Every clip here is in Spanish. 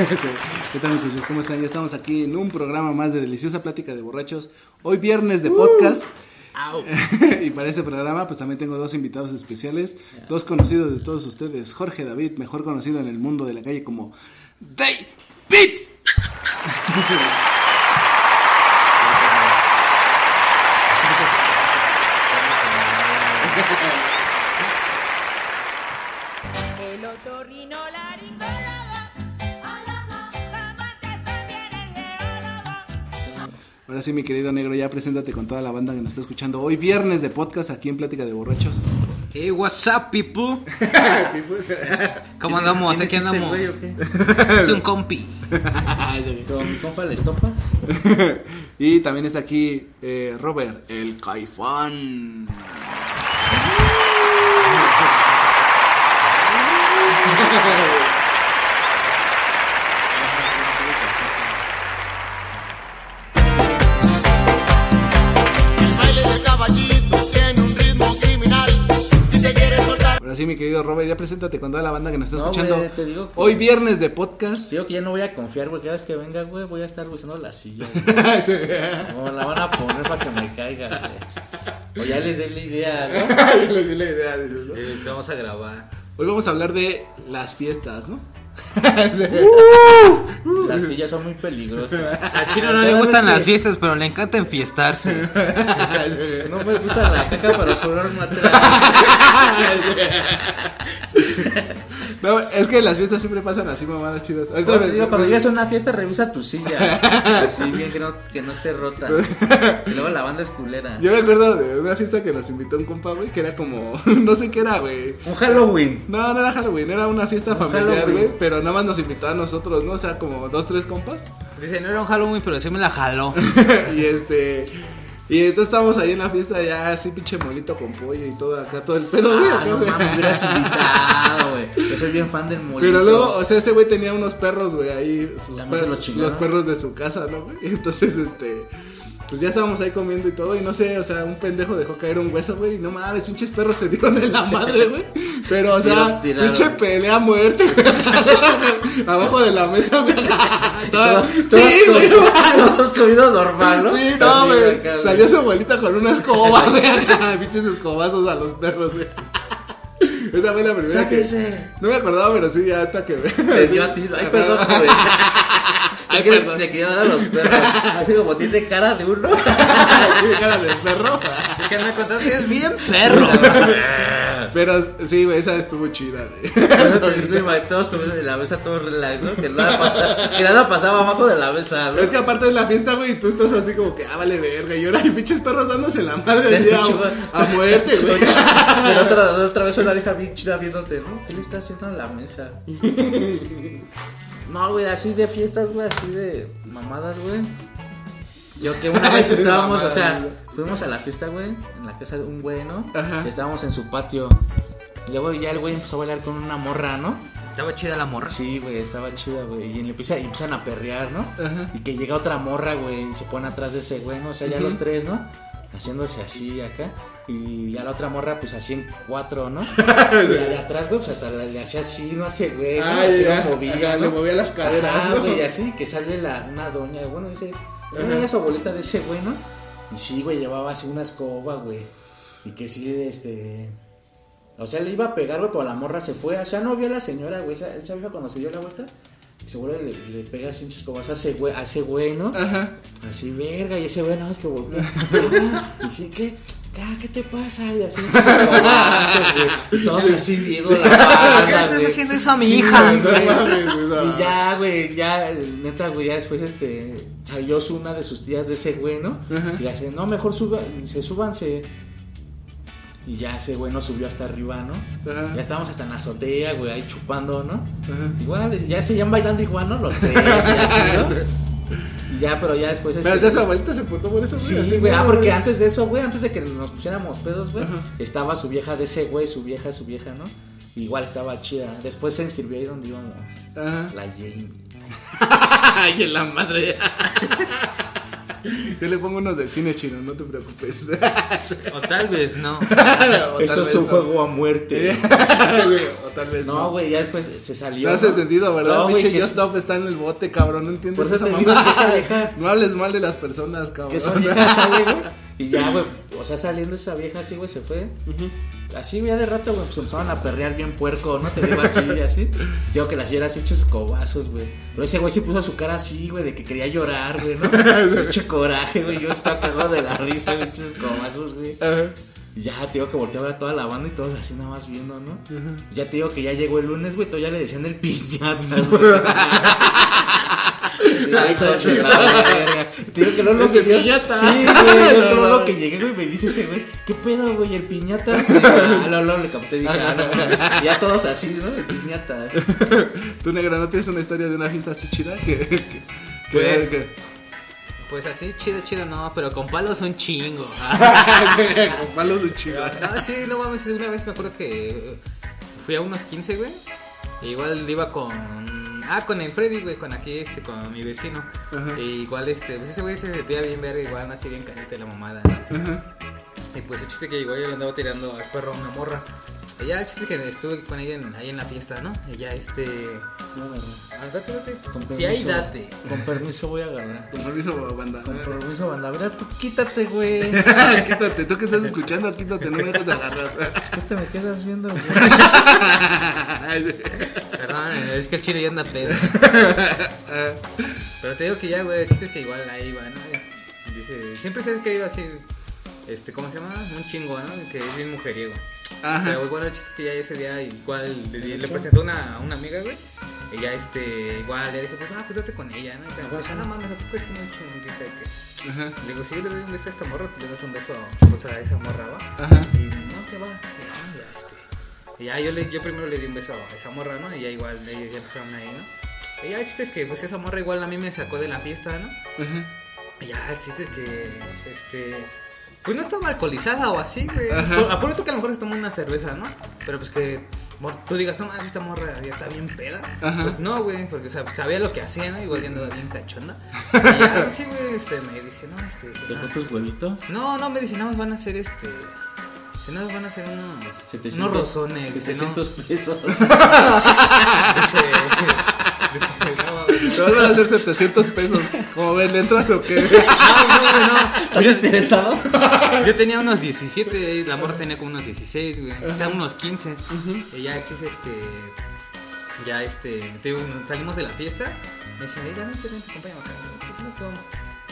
¿Qué tal muchachos? ¿Cómo están? Ya estamos aquí en un programa más de Deliciosa Plática de Borrachos. Hoy viernes de podcast. y para este programa pues también tengo dos invitados especiales, dos conocidos de todos ustedes. Jorge David, mejor conocido en el mundo de la calle como David. El otorrinolaringólogo, Ahora sí mi querido negro, ya preséntate con toda la banda que nos está escuchando. Hoy viernes de podcast aquí en Plática de Borrachos. Hey, what's up, people? ¿Cómo andamos? ¿Quién Aquí andamos. güey o qué? Es un compi. ¿Con mi compa les topas? y también está aquí eh, Robert, el caifán. Ahora sí mi querido Robert, ya preséntate con toda la banda que nos está No, escuchando. te digo que- Hoy viernes de podcast. Digo que ya no voy a confiar, güey. Cada vez que venga, güey, voy a estar usando la silla. No, la van a poner para que me caiga, güey. O ya les dé la idea, ¿no? Yo les di la idea. Eh, te vamos a grabar. Hoy vamos a hablar de las fiestas, ¿no? Las sillas son muy peligrosas. A Chino no le gustan que- las fiestas, pero le encanta enfiestarse. No me gusta la caja para sobrar una No, es que las fiestas siempre pasan así, mamadas chidas. Ahorita Cuando, me- digo, cuando llegas a una fiesta, revisa tu silla. Así bien que no, que no esté rota. Y luego la banda es culera. Yo me acuerdo de una fiesta que nos invitó un compa, güey, que era como, no sé qué era, güey. Un Halloween. No, no era Halloween, era una fiesta Un familiar, güey, pero nada más nos invitó a nosotros, ¿no? O sea, como dos, tres compas. Dice, no era un Halloween, pero sí me la jaló. y este. Y entonces estábamos ahí en la fiesta ya así pinche molito con pollo y todo acá, todo el pedo, güey. Ah, no mames, me hubieras invitado, güey. Yo soy bien fan del molito. Pero luego, o sea, ese güey tenía unos perros, güey, ahí. Sus También se per- los los perros de su casa, ¿no, güey? Y entonces, este. Pues ya estábamos ahí comiendo y todo, y no sé, o sea, un pendejo dejó caer un hueso, güey, y no mames, pinches perros se dieron en la madre, güey. Pero, o sea, pinche pelea a muerte, güey. Abajo de la mesa, güey. Todos, sí, todos, güey, comido, todos comido normal, ¿no? Sí, no, güey. güey. Salió su abuelita con una escoba, güey. Pinches escobazos a los perros, güey. Esa fue la primera que. Sáquese. No me acordaba, pero sí, ya hasta que ve. Te dio a ti. Ay, perdón, joven. Ay, Es que le quería dar a los perros. Así como tiene cara de uno. Tiene cara de perro. Es que me contaste que es bien perro. Pero sí, esa estuvo chida, güey. Todos comiendo de la mesa, todos relax, ¿no? Que nada, pasa, que nada pasaba abajo de la mesa, ¿no? Pero es que aparte de la fiesta, güey, tú estás así como que, ah, vale verga. Y ahora hay pinches perros dándose la madre así a muerte, güey. Pero otra, otra vez una vieja bien chida viéndote, ¿no? ¿Qué le está haciendo a la mesa? No, güey, así de fiestas, güey, así de mamadas, güey. Yo que una vez estábamos, o sea, güey. fuimos a la fiesta, güey, en la casa de un güey, ¿no? Ajá. Y estábamos en su patio. Y luego ya el güey empezó a bailar con una morra, ¿no? Estaba chida la morra. Sí, güey, estaba chida, güey. Y le empieza, y empiezan a perrear, ¿no? Y que llega otra morra, güey, y se pone atrás de ese güey, ¿no? O sea, ya los tres, ¿no? Haciéndose así acá. Y ya la otra morra, pues así en cuatro, ¿no? y la de atrás, güey, pues hasta le hacía así, no hace güey. Ay, así ya. lo movía, Ajá, ¿no? le movía las caderas, Ajá, ¿no? güey, y así que sale la, una doña, bueno, dice, una su abuelita de ese güey, ¿no? Y sí, güey, llevaba así una escoba, güey. Y que sí, este. O sea, le iba a pegar, güey, pero la morra se fue. O sea, no vio a la señora, güey. Esa, esa vieja cuando se dio la vuelta, seguro le, le pega así un chiscobazo a ese güey, a ese güey, ¿no? Ajá. Así, verga, y ese güey nada más que voltea. Ah, y sí, ¿qué? Ah, ¿Qué te pasa? Y así, güey. Todos así viendo la banda, ¿Por qué estás haciendo eso a mi Sí, hija? güey. No. Y ya, güey, ya, neta, güey, ya después, este, salió una de sus tías de ese güey, ¿no? Y le hace, no, mejor suba, se súbanse. Y ya ese güey nos subió hasta arriba, ¿no? Ajá. Ya estábamos hasta en la azotea, güey, ahí chupando, ¿no? Igual, ya seguían bailando igual, ¿no? Los tres, y así, ¿no? Y ya, pero ya después. Pero este, esa abuelita se putó por eso, Sí, así, güey, ah, porque antes de eso, güey, antes de que nos pusiéramos pedos, güey, estaba su vieja de ese güey, su vieja, su vieja, ¿no? Igual estaba chida. Después se inscribió ahí donde íbamos. Ajá. La Jane. Ay, en la madre. Yo le pongo unos delfines chinos, no te preocupes. O tal vez no. O Esto es un no. juego a muerte. o tal vez no. No, güey, ya después se salió. No has entendido, ¿verdad? No, Pinche Stop está en el bote, cabrón. No entiendes Por eso esa vieja- No hables mal de las personas, cabrón. que esa vieja sale, güey. Y ya, güey, o sea, saliendo esa vieja así, güey, se fue. Así, ya de rato, güey, pues empezaron a perrear bien puerco, ¿no? Te digo así, así. Digo que las hieras hechas escobazos, güey. Pero ese güey sí puso su cara así, güey, de que quería llorar, güey, ¿no? Mucho coraje, güey. Yo estaba cagado de la risa, güey, escobazos, güey. Ajá. Y ya te digo que volteé a toda la banda y todos así nada más viendo, ¿no? Ya te digo que ya llegó el lunes, güey, todavía le decían el piñatas, güey. De sí. la verga. Te digo que Es que yo- piñata. Sí, güey. No mames. que llegué, güey, me dice ese güey, ¿qué pedo, güey? El piñatas. Ah, luego le capté, dije, ah, no, ya todos así, ¿no? El piñatas. Tú, negra, ¿no tienes una historia de una fiesta así chida? Que, que, Pues- que- Pues así, chido, chido, no, pero con palos un chingo. con palos de chido. Ah, sí, no mames, una vez me acuerdo que fui a unos 15, güey. e igual iba con. Ah, con el Freddy, güey, con aquí, este, con mi vecino. E igual, este, pues ese güey se sentía bien ver, igual así bien carita de la mamada, ¿no? Y pues el chiste que llegó, yo le andaba tirando al perro a una morra. Ya el chiste que estuve con ella en- ahí en la fiesta, ¿no? Ya, este. Ah, date, date. Con Si hay, permiso. date. Con permiso voy a agarrar. Con permiso, banda. Con permiso, banda. Mira, tú quítate, güey. quítate, tú que estás escuchando, quítate, no me dejes agarrar. ¿Qué te me quedas viendo, güey? Perdón, es que el chile ya anda pedo. Pero te digo que ya, güey, el chiste es que igual ahí va, ¿no? Dice, siempre se ha querido así, este, ¿cómo se llama? Un chingo, ¿no? Que es bien mujeriego. Ajá. Pero bueno, el chiste es que ya ese día igual le, le presentó una, a una amiga, güey. Y ya este, igual le dije, pues ah, pues date con ella, ¿no? Y te dice, ah, no mames, ¿a poco es mucho? ¿Qué sabe qué? Ajá. Le digo, si yo le doy un beso a esta morra, tú le das un beso pues, a esa morra, ¿va? Ajá. Y no, que va. Y ya, ya, este. Y ya yo, le, yo primero le di un beso a esa morra, ¿no? Y ya igual ellos ya empezaron ahí, ¿no? Y ya el chiste es que pues esa morra igual a mí me sacó de la fiesta, ¿no? Y ya el chiste es que, este... Pues no estaba alcoholizada o así, güey. Aparte que a lo mejor se tomó una cerveza, ¿no? Pero pues que tú digas, no mames, esta morra ya está bien peda. Ajá. Pues no, güey, porque o sea, sabía lo que hacía, ¿no? Igual ya andaba bien cachonda. Y ya así, güey, este, me dice, no, este... dice, ¿Te no, tus huevitos? no, no, me dice, nada más van a hacer este. Si no, van a hacer unos. 700, unos rozones. Dice, no. 700 pesos. Dice, dice, no, Te van a hacer 700 pesos. Como ven, ¿le entras o qué? no, no, no. ¿Estás interesado? Yo tenía unos 17, y la morra tenía como unos 16, güey. Quizá unos 15. Y ya, chis, este. Ya, este. te digo, salimos de la fiesta. Me dice, "Ey, ya vente, vente, acompáñame acá. ¿Por qué no te vamos?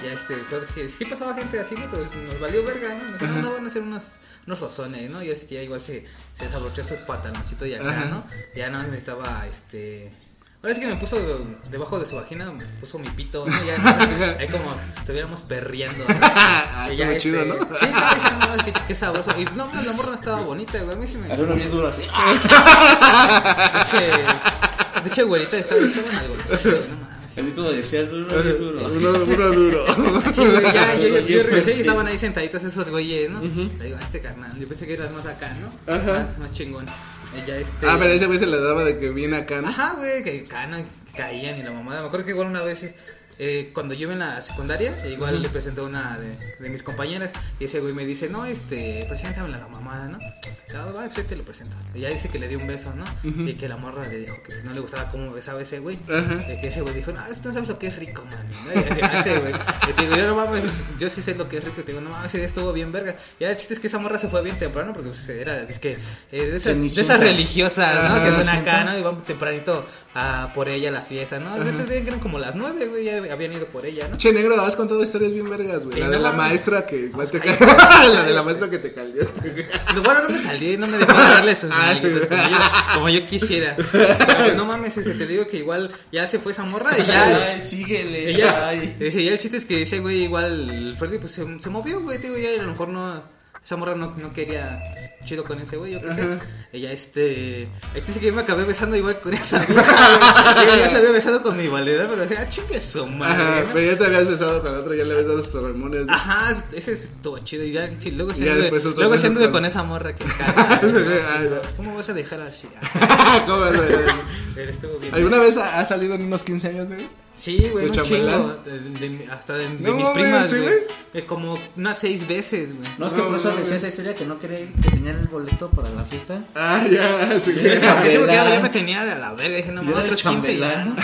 Ya, este, sabes que sí pasaba gente así, ¿no? Pero nos valió verga, ¿no? Nos dijeron, no, van a hacer unos, unos rozones, ¿no? Y así que ya igual se, se desabrochó su pantaloncito y acá, Ajá. ¿no? Ya no necesitaba, este. Ahora sí que me puso debajo de su vagina, me puso mi pito, ¿no? Ya, ahí como si estuviéramos perreando. ¿no? Ah, ya, estuvo chido, este, ¿no? Sí, no, no, es que qué sabroso. Y no, la morra no estaba bonita, güey. A mí sí me. Hacer uno bien duro así. De hecho, güerita estaba, estaba en algo. no mames. Así como decías, uno duro. Uno, uno duro. Sí, güey, ya, yo, yo, yo regresé y estaban ahí sentaditos esos güeyes, ¿no? Le digo, a este carnal, yo pensé que eras más acá, ¿no? Ajá. Más, más chingón. Este. Ah, pero ese güey se le daba de que viene acá, ¿no? Ajá, güey, que que caían y la mamada. Me acuerdo que igual una vez, eh, cuando yo iba en la secundaria, igual le presenté a una de, de mis compañeras y ese güey me dice, no, este, preséntame a la mamada, ¿no? Ah, va, pues te lo presento. Y ya dice que le dio un beso, ¿no? Y que la morra le dijo que no le gustaba cómo besaba ese güey. Y que ese güey dijo, no, esto no sabes lo que es rico, man. ¿no? Y así, ese güey. Y te digo, yo no mames, yo sí sé lo que es rico. Te digo, no mames, estuvo bien verga. Ya el chiste es que esa morra se fue bien temprano porque pues, era, es que, eh, de, esas, de esas religiosas, ¿no? Que son acá, ¿no? Y van tempranito a por ella a las fiestas, ¿no? Que eran como las nueve, güey, ya habían ido por ella, ¿no? Che, negro, has contado historias bien vergas, güey. Ey, La no de la maestra que. Ay. la de la maestra que te caldeaste, güey. No, Bueno, no me caldeé, no me dejó darle sus Ah, sí. como, yo, como yo quisiera. Pero no mames, este, te digo que igual ya se fue esa morra y ya. Síguele. Ella, ya el chiste es que ese güey igual, el Freddy pues se, se movió, güey, digo, ya a lo mejor no, esa morra no, no quería chido con ese güey, yo qué sé. Ella, este, el chiste es que yo me acabé besando igual con esa vieja, güey. Ella ya se había besado con mi valedor, pero decía, ah, chingue su madre, Ajá, ¿no? pero ya te habías besado con otro, ya le habías dado sus hormonas. ¿no? Ajá, ese estuvo chido. Y ya, sí, luego otros luego anduve con- con esa morra que caga. ¿no? Ay, ¿Cómo vas a dejar así? ¿Cómo vas a ver? Pero estuvo bien. ¿Alguna vez ha- salido en unos 15 años, güey? Sí, güey, ¿De un chingo. De, de- hasta de, de No mis primas, ¿sí, güey. Eh, como unas seis veces, güey. No, es que No, por eso decía esa historia que no quería ir, que tenía el boleto para la fiesta. Ah, ya, sí. Yo ya, ya me tenía de la verga. Dije, no, el otros 15 ya. ¿no?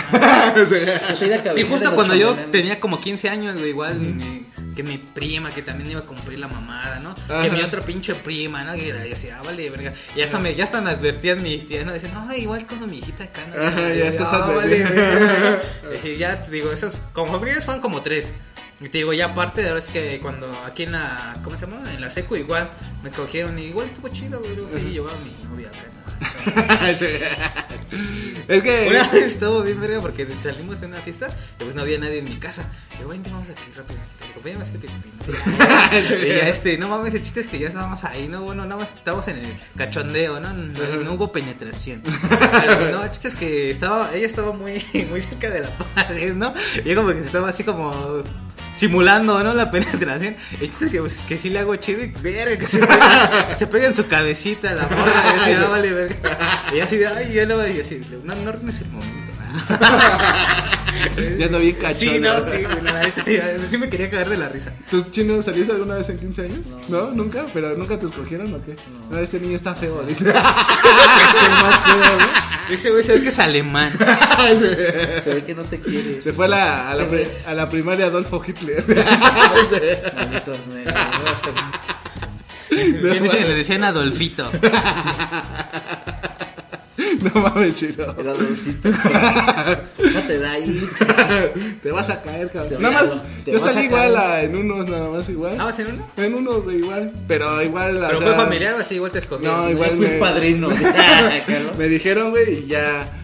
Sí. Yo soy de Y justo cuando yo tenía como 15 años, güey, igual mi- que mi prima, que también iba a cumplir la mamada, ¿no? Ajá. Que mi otra pinche prima, ¿no? Y decía, ah, vale, verga. Y hasta me, ya hasta me advertían mis tías, ¿no? Decían, no, igual cuando mi hijita acá, ¿no? Ajá, Y ya estás "Ah, vale, advertido". verga". Y ya te digo, esos, como primeros fueron como tres. Y te digo, ya aparte, ahora es que cuando aquí en la, ¿cómo se llama? En la seco igual, me escogieron y igual estuvo chido, güey. Luego sí, llevaba a mi novia acá, ¿no? Sí. Es que. Una vez estuvo bien verga porque salimos de una fiesta y pues no había nadie en mi casa. Y yo, vente, vamos aquí rápido. Te digo, "Ven, vas que te Y ya este, no mames, el chiste es que ya estábamos ahí, ¿no? Bueno, nada más estábamos en el cachondeo, ¿no? No, no hubo penetración. Pero no, el chiste es que estaba, ella estaba muy, muy cerca de la pared, ¿no? Y yo como que estaba así como simulando, ¿no? La penetración. El chiste es que, pues, que sí le hago chido y verga, que se pega, se pega en su cabecita la morra. Y así, ah, vale, verga. Y así ay, yo luego y así, no, no arruines el momento. Ya ando bien cachondo. Sí, no, sí, güey, la neta, sí me quería cagar de la risa. ¿Tus chinos saliste alguna vez en 15 años? No, nunca, pero nunca te escogieron o qué? No, este niño está feo, dice. Es el más feo, güey. Ese güey se ve que es alemán. Se ve que no te quiere. Se fue a la, a la, pri- a la primaria Adolfo Hitler. Malditos negros. ¿Quién dice que le decían Adolfito? No mames, chino. El Adolfito. No te da ahí. Te vas a caer, cabrón. Nada más, yo salí igual a- en unos, nada más igual. ¿No vas en uno? En unos, güey, igual. Pero igual, o ¿Pero sea, fue familiar o así? Igual te escogí. No, igual Yo fui me- padrino. Me dijeron, güey, y ya.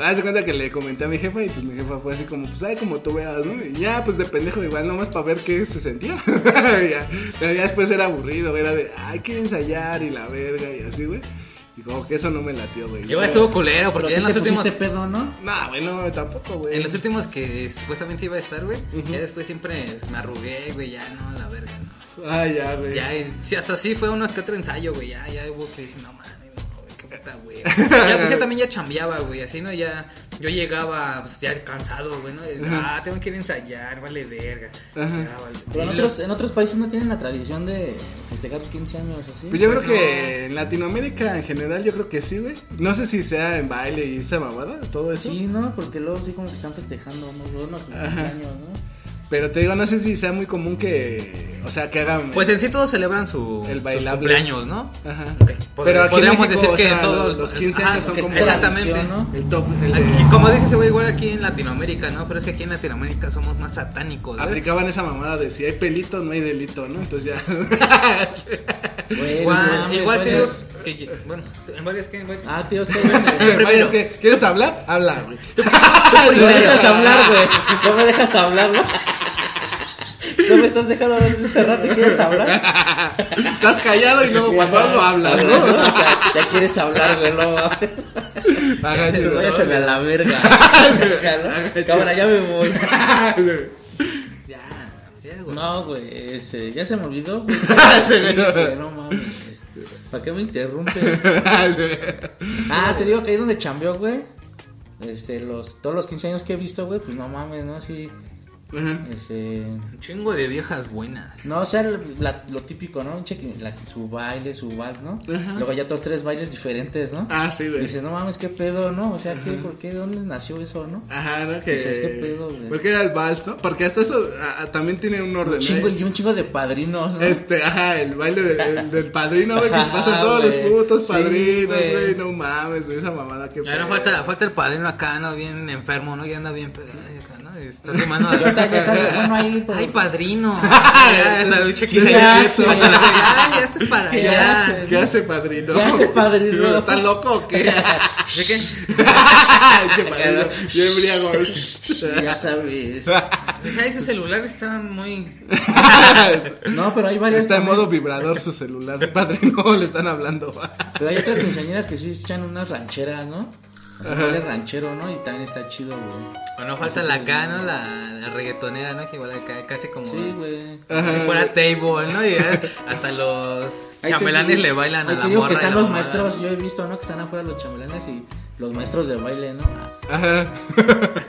Haz de cuenta que le comenté a mi jefa y pues mi jefa fue así como, pues ay, como tú veas, ¿no? Y ya, pues de pendejo igual, nomás para ver qué se sentía. Ya, Pero ya después era aburrido, era de, ay, quiero ensayar y la verga y así, güey. Y como que eso no me latió, güey. Igual estuvo culero Pero porque en últimos... pusiste pedo, ¿no? Nah, güey, no, tampoco, güey. En los últimos que supuestamente iba a estar, güey, ya después siempre me arrugué, güey, ya no, la verga. no. Ah, ya, güey. Ya, sí, hasta sí fue uno que otro ensayo, güey, ya, ya hubo que dije, no mames, no, güey, qué puta, güey. Ya, pues ya también ya chambeaba, güey, así, ¿no? Ya, yo llegaba, pues ya cansado, güey, ¿no? Y, Ah, tengo que ir a ensayar, vale verga. O sea, vale. Pero en otros, en otros países no tienen la tradición de festejar sus 15 años así. Pues yo creo que en Latinoamérica en general, yo creo que sí, güey. No sé si sea en baile y esa mamada, todo eso. Sí, ¿no? Porque luego sí como que están festejando unos unos cumpleaños, ¿no? Pero te digo, no sé si sea muy común que, o sea, que hagan. Pues en sí todos celebran su, El sus cumpleaños, ¿no? Ajá. Ok, pod- Pero aquí podríamos México, decir o que todos los 15 Ajá, años son como exactamente. ¿no? el top. el de- Aquí, como dice ese güey, igual aquí en Latinoamérica, ¿no? Pero es que aquí en Latinoamérica somos más satánicos, ¿ves? aplicaban esa mamada de si hay pelito, no hay delito, ¿no? Entonces ya. Bueno, Igual, no, igual te digo que, bueno, en varias que, güey, Ah, tío. Vaya, es que, ¿Quieres hablar? Habla, güey. No me dejas hablar, güey. No me dejas hablar, ¿no? No me estás dejando hablar desde hace rato y quieres hablar. Estás callado y luego cuando hablo hablas, ¿no? O sea, ya quieres hablar, güey, no váyaseme a la verga. Cámara, ya me voy. No, güey, ese, ya se me olvidó, güey. Sí, Sí, no. güey, no mames. ¿Para qué me interrumpe? Ah, te digo que ahí donde chambeó, güey. Este, los, todos los 15 años que he visto, güey, pues no mames, ¿no? Así. Ajá. Este, Un chingo de viejas buenas. no, o sea, la- lo típico, ¿no? Cheque- la- su baile, su vals, ¿no? Ajá. Luego ya otros tres bailes diferentes, ¿no? Ah, sí, güey. Dices, no mames, qué pedo, ¿no? O sea, ¿qué, ¿por qué? ¿Dónde nació eso, no? Ajá, ¿no? Que... Dices, ¿qué pedo, güey? Porque era el vals, ¿no? Porque hasta eso ah, ah, también tiene un orden, Un chingo, ¿eh? y un chingo de padrinos, ¿no? Este, ajá, el baile del, el- del padrino, güey, que se pasan Ajá, todos los putos Sí, padrinos, güey. güey, no mames, güey, esa mamada que Ya no falta, falta el padrino acá, ¿no? Bien enfermo, ¿no? Ya anda bien pedo. Está rimando. Y ahorita ya está, bueno, ahí, pues, Ay, padrino. Ya, está cheque ¿Qué se hace? Ya, ya está para ¿Qué allá. hace? ¿Qué hace padrino? ¿Qué hace padrino? ¿Está loco o qué? ¿De qué? Che, padrino, bien embriago. Ya sabes. Deja ese celular está muy. No, pero hay varias. Está en modo vibrador su celular, padrino, le están hablando. Pero hay otras quinceañeras que sí echan unas rancheras, ¿no? Baile ranchero, ¿no? Y también está chido, güey. O no falta la acá, ¿no? La, la reggaetonera, ¿no? Que igual acá casi como. Sí, güey. Como si fuera table, ¿no? Y ya hasta los te digo- le bailan a te la digo morra. que están los morra. maestros, yo he visto, ¿no? Que están afuera los chambelanes y los maestros de baile, ¿no? Ajá.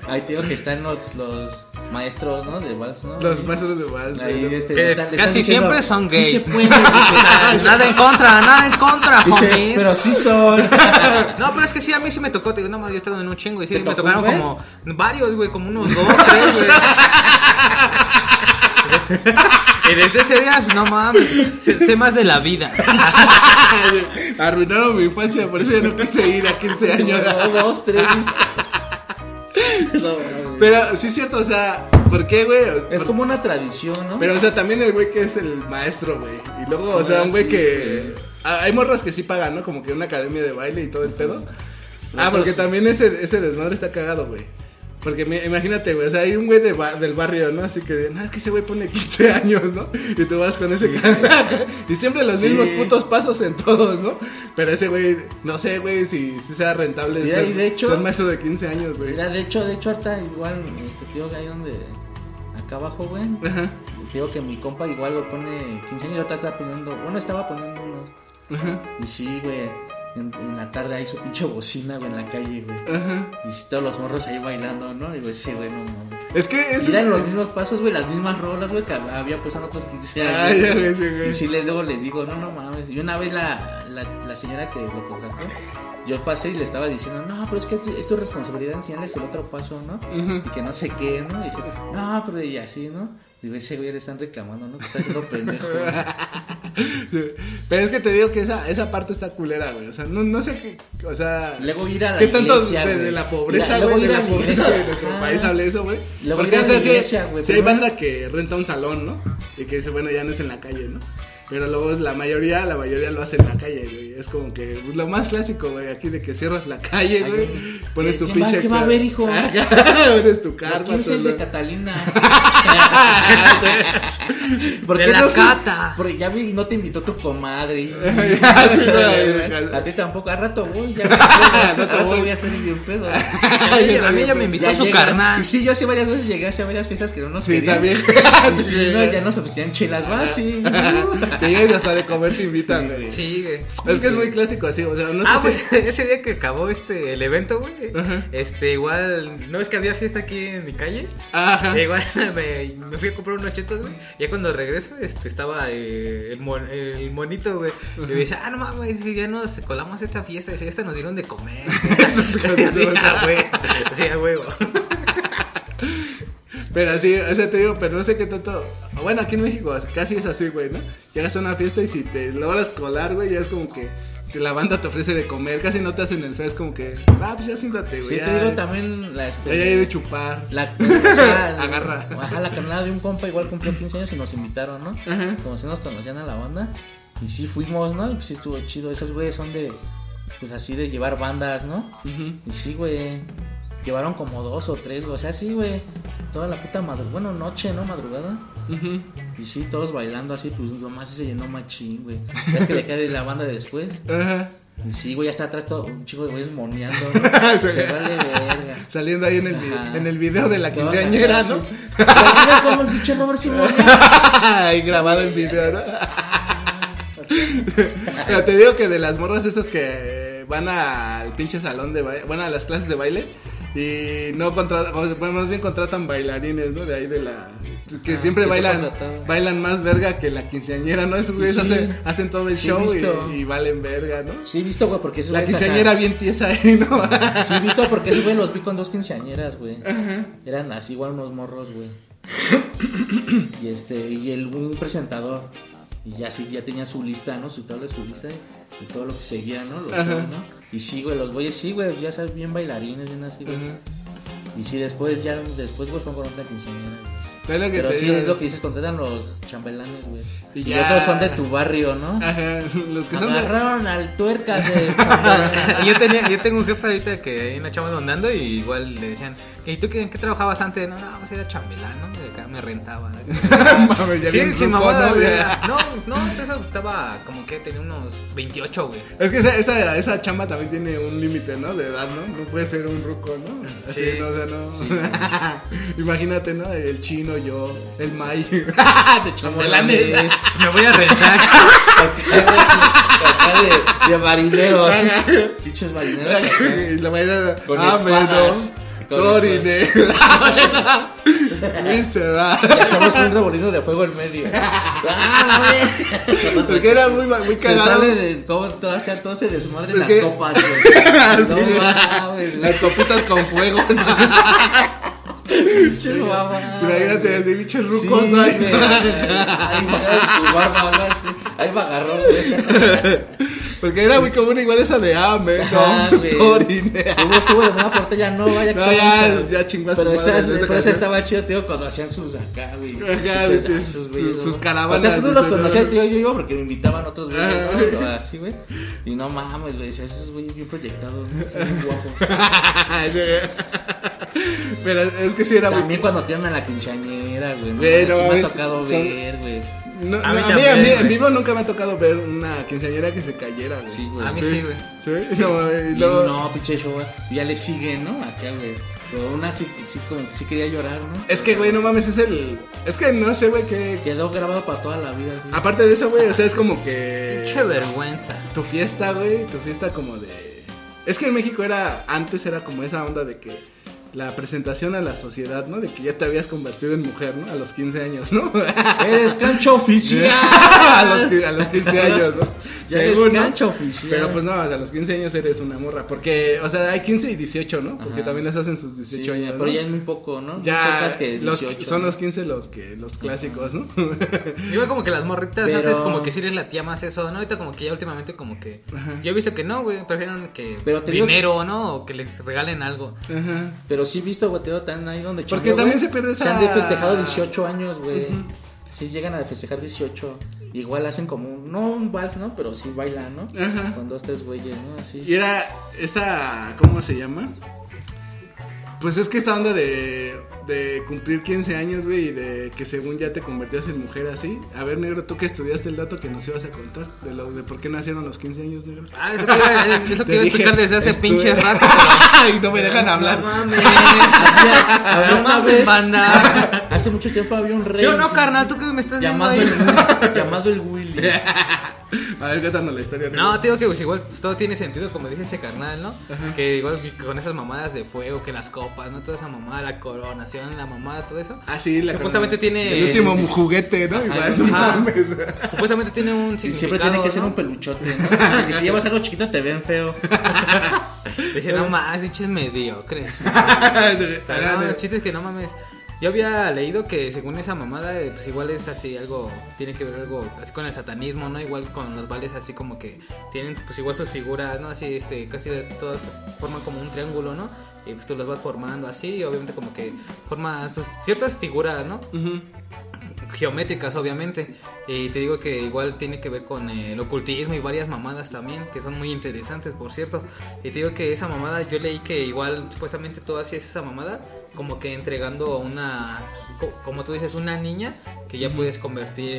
Ahí te digo que están los, los maestros, ¿no? De vals, ¿no? Los maestros de vals. Ahí, güey. este, están- casi diciendo, siempre son "Sí gays. se puede", dice, Ah, nada en contra, nada en contra, dice, homies. pero sí son. No, pero es que sí, a mí sí me tocó, te digo, no, más yo he estado en un chingo y sí, ¿Te me tocaron como varios, güey, como unos dos, tres, güey. y desde ese día, no mames, sé, sé más de la vida. Arruinaron mi infancia, por eso ya no quise ir a 15 años. No, dos, tres. No. Pero sí es cierto, o sea, ¿por qué, güey? Es Por- como una tradición, ¿no? Pero, o sea, también el güey que es el maestro, güey. Y luego, o sea, Ah, un güey sí, que. Hay morras que sí pagan, ¿no? Como que una academia de baile y todo el pedo. Ah, porque también ese, ese desmadre está cagado, güey. Porque mi- imagínate, güey, o sea, hay un güey de ba- del barrio, ¿no? Así que, no, es que ese güey pone 15 años, ¿no? Y tú vas con ese carajo. Y siempre los Sí. mismos putos pasos en todos, ¿no? Pero ese güey, no sé, güey, si, si sea rentable Mira, ser, y de hecho- ser maestro de 15 años, güey. Mira, de hecho, de hecho, ahorita igual, este tío, ahí donde, acá abajo, güey. Ajá. Digo que mi compa igual lo pone 15 años, ahorita está poniendo, bueno, estaba poniendo unos. Y sí, güey, en, en la tarde hay su pinche bocina, güey, en la calle, güey. Ajá. Y todos los morros ahí bailando, ¿no? Y güey, sí, güey, no mames. Es que eso Y eran es... los mismos pasos, güey, las mismas rolas, güey, que había puesto en otros 15 años. Ay, ya güey. Y sí, le, luego le digo, no, no mames. Y una vez la, la, la señora que lo contrató, yo pasé y le estaba diciendo, no, pero es que es tu, es tu responsabilidad enseñarles el otro paso, ¿no? Y que no sé qué, ¿no? Y dice, no, pero y así, ¿no? Digo, ese güey le están reclamando, ¿no? Que está haciendo pendejo. Pero es que te digo que esa, esa parte está culera, güey. O sea, no, no sé qué. O sea. Luego ir a la ¿Qué tanto iglesia, de, la pobreza, Mira, güey? De la la pobreza de nuestro Ah. país hable eso, güey. Luego Porque o sea, la sí hay banda que renta un salón, ¿no? Y que dice, bueno, ya no es en la calle, ¿no? Pero luego es la mayoría, la mayoría lo hace en la calle, güey. Es como que pues, lo más clásico, güey, aquí de que cierras la calle, güey. Pones tu ¿Quién va- pinche. qué va a haber, hijo? Pones tu Los carta. 15 tu- de Catalina. ¿Por De la no cata. Porque ya vi no te invitó tu comadre. y- a ti tampoco, al rato voy, ya. al rato voy a estar bien pedo. A mí, a mí ya me invitó Ya su llegas. carnal. Sí, yo sí varias veces llegué hacia varias fiestas que no nos Sí, querían. también. Sí, Sí, no, ya nos ofrecían chelas, va, sí. Te llegas y hasta de comer te invitan, güey. Sí, güey. Es que es muy clásico así, o sea, no sé ah, si. pues ese día que acabó este el evento, güey. Este, igual, ¿no ves que había fiesta aquí en mi calle? Ajá. E igual me, me fui a comprar unos chetos, güey. Ya cuando regreso, este, estaba eh, el, mon- el monito, güey. Y me dice, ah, no mames, si ya nos colamos esta fiesta, si esta nos dieron de comer. Esos hijos de sí, su a huevo. Sí, a huevo. Pero así, o sea, te digo, pero no sé qué tanto. Bueno, aquí en México casi es así, güey, ¿no? Llegas a una fiesta y si te logras colar, güey, ya es como que, que la banda te ofrece de comer. Casi no te hacen el fest, como que, ah, pues ya siéntate, güey. Sí, te digo también la este. Ya, de chupar. La, o sea, Agarra. Ajá, la carnada de un compa igual cumplió 15 años y nos invitaron, ¿no? Ajá. Como si nos conocían a la banda. Y sí fuimos, ¿no? Y pues sí estuvo chido. Esos güeyes son de, pues así de llevar bandas, ¿no? Y sí, güey. Llevaron como dos o tres, güey. O sea, sí, güey. Toda la puta madrugada. Bueno, noche, ¿no? Madrugada. Y sí, todos bailando así, pues nomás se llenó machín, güey. Es que le cae la banda de después. Ajá. Y sí, güey, ya está atrás todo un chico de güeyes moneando, ¿no? Se- vale verga. Saliendo ahí en el, Ajá. en el video de la quinceañera, ¿no? sí. ¿Te imaginas cómo el pinche Robert monea? Ahí grabado en video, ¿no? Pero te digo que de las morras estas que van al pinche salón de baile, van a las clases de baile, Y no contratan, bueno, más bien contratan bailarines, ¿no? De ahí de la. Que siempre que se bailan bailan más verga que la quinceañera, ¿no? Esos güeyes Sí. hacen, hacen todo el Sí, show y, y valen verga, ¿no? Sí, visto, güey, porque esos La hasta- quinceañera bien tiesa ahí, ¿no? Sí, visto porque esos güey los vi con dos quinceañeras, güey. Eran así igual unos morros, güey. y este, y el, un presentador. Y ya sí, ya tenía su lista, ¿no? Su tabla, su lista y todo lo que seguía, ¿no? Los shows, ¿no? Y sí, güey, los güeyes sí, güey, ya sabes, bien bailarines, bien así, güey. Y sí, después, ya, después, güey, fueron con otra quinceañera, güey. Que Pero sí, digo. es lo que dices, contratan los chambelanes, güey. Y otros son de tu barrio, ¿no? Ajá, los que son de- Agarraron al tuercas de... yo, tenía, yo tengo un jefe ahorita que en la chamba andando y igual le decían, ¿y tú qué- en qué trabajabas antes? No, no, pues era chambelán, ¿no? De acá me rentaba. ¿no? Mames, ya sí, bien sin mamada, ¿no? güey. No, no, estaba como que tenía unos 28, güey. Es que esa, esa, esa chamba también tiene un límite, ¿no? De edad, ¿no? No puede ser un ruco, ¿no? Así, Sí. ¿no? O sea, no. Imagínate, ¿no? El chino, yo, el Mai. de chambelanes. Si me voy a rentar. Acá de, de marineros. Pinches marineros. la mañana. Con ah, espadas. Torine. Y se va. Y hacemos un revolino de fuego en medio. ¡Ah, la! Porque era muy, muy Se cagado. sale de cómo todo, hacía todo se desmadre las copas, güey. No mames. Las copitas con fuego. ¿no? Mamadas. Imagínate, así, bichos Sí, rucos, ¿no? güey. Ahí va tu barba, así. Ahí va agarrón, güey. Porque era muy común igual esa de ah, Ajá, menos, güey. Torine. Hubo estuvo de buena porte, ya no, vaya que No, ya, ya su Pero esa, esa, pero esa estaba chida, tío, cuando hacían sus acá, güey. Ah, sus- güeyes, sus ¿no? caravanas, O sea, tú no los conocías, ¿no? tío, yo iba porque me invitaban otros güeyes. ¿no? Así, güey. Y no mames, güey, esos güeyes bien proyectados, ¿no? bien guapos. Pero es que sí era muy. También cuando tiran a la quinceañera, güey. No, Güey, mames, no sí me ha tocado son- ver, güey. No, no, A a, mí mí, también, a mí, en vivo nunca me ha tocado ver una quinceañera que se cayera, güey. Sí, güey. A mí sí, güey. ¿Sí? No, y Y luego- no, pinche show, güey. Ya le siguen, ¿no? Acá, güey. Pero una sí, sí, como que sí quería llorar, ¿no? Es que, güey, no mames, es el. Es que no sé, güey, que. Quedó grabado para toda la vida, así. Aparte de eso, güey, o sea, es como que. Pinche vergüenza. Tu fiesta, güey, tu fiesta como de. Es que en México era. Antes era como esa onda de que. La presentación a la sociedad, ¿no? De que ya te habías convertido en mujer, ¿no? A los 15 años, ¿no? Eres cancha oficial. a, los, a los 15 años, ¿no? Ya eres cancha oficial. Pero pues no, a los 15 años eres una morra. Porque, o sea, hay 15 y 18, ¿no? Porque también les hacen sus 18 Sí, años. pero ¿no? ya es muy poco, ¿no? Ya, que los, 18, son los 15 los que los clásicos, ¿no? Igual como que las morritas Pero- antes como que sí les latía más eso, ¿no? Ahorita como que ya últimamente como que... Yo he visto que no, güey, prefieren que Pero digo- dinero, ¿no? O que les regalen algo. Ajá. Pero sí he visto, digo, también ahí donde Porque también se pierde esa- Se han de festejado 18 años, güey. Sí, llegan a festejar 18. Igual hacen como un, no un vals, ¿no? Pero sí bailan, ¿no? Ajá. Con dos, tres güeyes, ¿no? Así. Y era esta, ¿cómo se llama? Pues es que esta onda de, de cumplir 15 años, güey, y de que según ya te convertías en mujer así. A ver, negro, tú que estudiaste el dato que nos ibas a contar de lo de por qué nacieron los 15 años, negro. Ah, eso que iba, eso que iba a explicar desde hace estuve- pinche rato. y no me dejan hablar. No mames. No mames, banda. Hace mucho tiempo había un rey. ¿Sí o no, carnal? ¿Tú qué me estás Llamado ahí? el, llamado el Willy. A ver, cuéntanos la historia. No, te digo que pues, igual pues, todo tiene sentido, como dice ese carnal, ¿no? Que igual que con esas mamadas de fuego, que las copas, ¿no? Toda esa mamada, la coronación, la mamada, todo eso. Ah, sí, la Supuestamente corona. tiene- El último juguete, ¿no? Igual, no ajá. mames. Supuestamente tiene un Y significado. siempre tiene que ser un peluchote, ¿no? Porque si llevas algo chiquito te ven feo. Decía, no más, pinches mediocres. Ajá, no, el chiste es que no mames. Yo había leído que según esa mamada, eh, pues igual es así algo, tiene que ver algo así con el satanismo, ¿no? Igual con los vales así como que tienen pues igual sus figuras, ¿no? Así este, casi de todas forman como un triángulo, ¿no? Y pues tú los vas formando así, y obviamente como que formas pues ciertas figuras, ¿no? geométricas obviamente y te digo que igual tiene que ver con eh, el ocultismo y varias mamadas también que son muy interesantes por cierto y te digo que esa mamada yo leí que igual supuestamente tú hacías esa mamada como que entregando a una co- como tú dices una niña que ya puedes convertir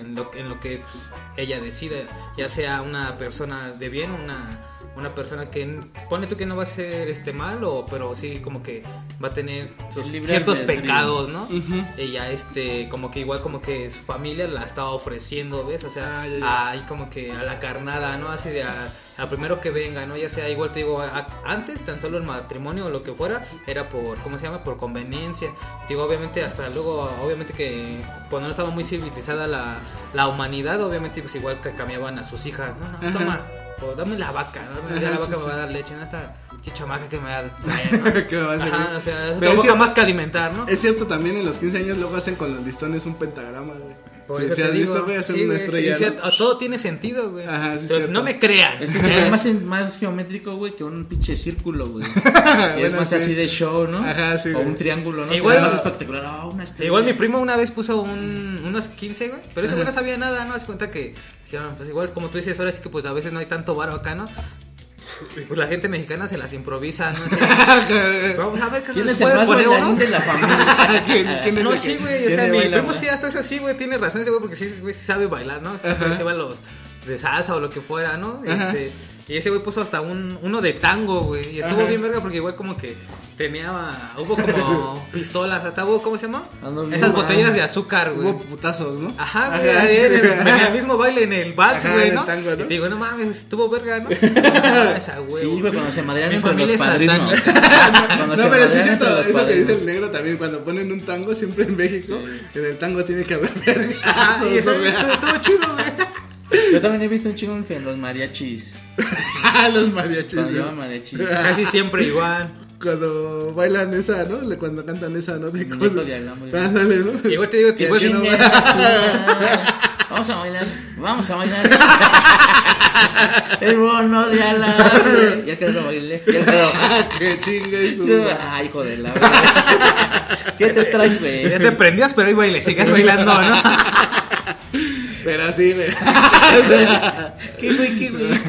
en lo, en lo que pues, ella decida, ya sea una persona de bien, una, una persona que pone tú que no va a ser este malo, pero sí como que va a tener sus ciertos pecados, ¿no? Ella este como que igual como que su familia la estaba ofreciendo, ¿ves? O sea, Ah, ya, ya. ahí como que a la carnada, ¿no? Así de a, a primero que venga, ¿no? Ya sea igual te digo, a- antes tan solo el matrimonio o lo que fuera era por, ¿cómo se llama? Por conveniencia. Digo, obviamente hasta luego, obviamente que cuando no estaba muy civilizada la, la humanidad, obviamente pues igual que cambiaban a sus hijas, ¿no? no toma, o dame la vaca, Ajá, la sí, vaca sí. me va a dar leche, ¿no? Esta chamaca que me va a traer, ¿no? ¿Qué me va a servir? Ajá, o sea, Pero otra es cierto- más que alimentar, ¿no? Es cierto, también en los 15 años luego hacen con los listones un pentagrama, güey. Por Sí, eso te has digo, visto, güey, hacer sí, una estrella, sí, ¿no? todo tiene sentido, güey. Ajá, sí, Pero no me crean. Es que se ve más, más geométrico, güey, que un pinche círculo, güey. Y es Bueno, más sí. así de show, ¿no? Ajá, sí, O güey. un triángulo, ¿no? Igual- más espectacular. Ah, una estrella. Igual mi primo una vez puso un, unos 15, güey. Pero ese güey no sabía nada, ¿no? Haz cuenta que, pues igual como tú dices, ahora sí que pues a veces no hay tanto varo acá, ¿no? Y pues la gente mexicana se las improvisa, ¿no? Así, Vamos a ver, ¿Quién ¿nos es el más poner uno? de la familia? ¿Quién- quién es No, sí, güey. O ¿Quién sea, mi primo sí, hasta eso sí, güey. Tiene razón ese güey, porque sí, güey, sí sabe bailar, ¿no? Siempre se va a los de salsa o lo que fuera, ¿no? Este, y ese güey puso hasta un, uno de tango, güey. Y estuvo Ajá. bien verga porque igual como que tenía. Hubo como pistolas, hasta hubo, ¿cómo se llama? Ando bien Esas mal. botellas de azúcar, güey. Hubo putazos, ¿no? Ajá, güey, Ajá, ahí sí. en, el, en el mismo baile en el vals, Ajá, güey, en el ¿no? tango, ¿no? Y te digo, no mames, estuvo verga, ¿no? Esa, güey. Sí, güey, cuando se madrean Mi entre familia los es padrinos. Cuando No, se pero sí es cierto, entre los eso que padrinos. dice el negro también, cuando ponen un tango, siempre en México, en el tango tiene que haber Ajá, vergazos, y eso estuvo, chido, güey. Yo también he visto un chingo que en los mariachis. Los mariachis. Cuando ¿no? llevan mariachi. Casi siempre igual. Cuando bailan esa, ¿no? Cuando cantan esa, ¿no? De cosas. de. Ándale, ¿no? Igual te digo que Y si no-. Vamos a bailar, vamos a bailar. El bono de alambre. Ya que no lo bailé. Ya que no. que chingue su. Ay, hijo de la. ¿Qué te traes, Ya güey? te prendías, pero iba y le sigues bailando, ¿no? Pero así, güey. ¿Qué, güey, qué, güey?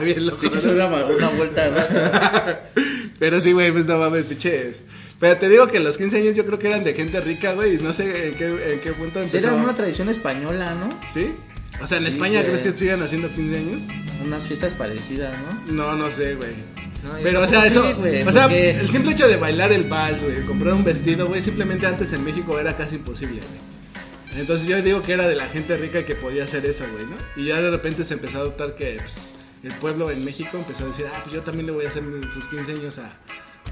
Bien loco. Echas ¿no? una, una vuelta, ¿no? Pero sí, güey, pues no mames, piches. Pero te digo que los 15 años yo creo que eran de gente rica, güey, no sé en qué, en qué punto empezó. Era una tradición española, ¿no? ¿Sí? O sea, en Sí, España, güey. ¿crees que sigan haciendo 15 años? Unas fiestas parecidas, ¿no? No, no sé, güey. No, Pero, o sea, eso. sé, güey, o sea, el simple hecho de bailar el vals, güey, comprar un vestido, güey, simplemente antes en México era casi imposible, güey. Entonces yo digo que era de la gente rica que podía hacer eso, güey, ¿no? Y ya de repente se empezó a adoptar que, pues, el pueblo en México empezó a decir, ah, pues yo también le voy a hacer sus 15 años a,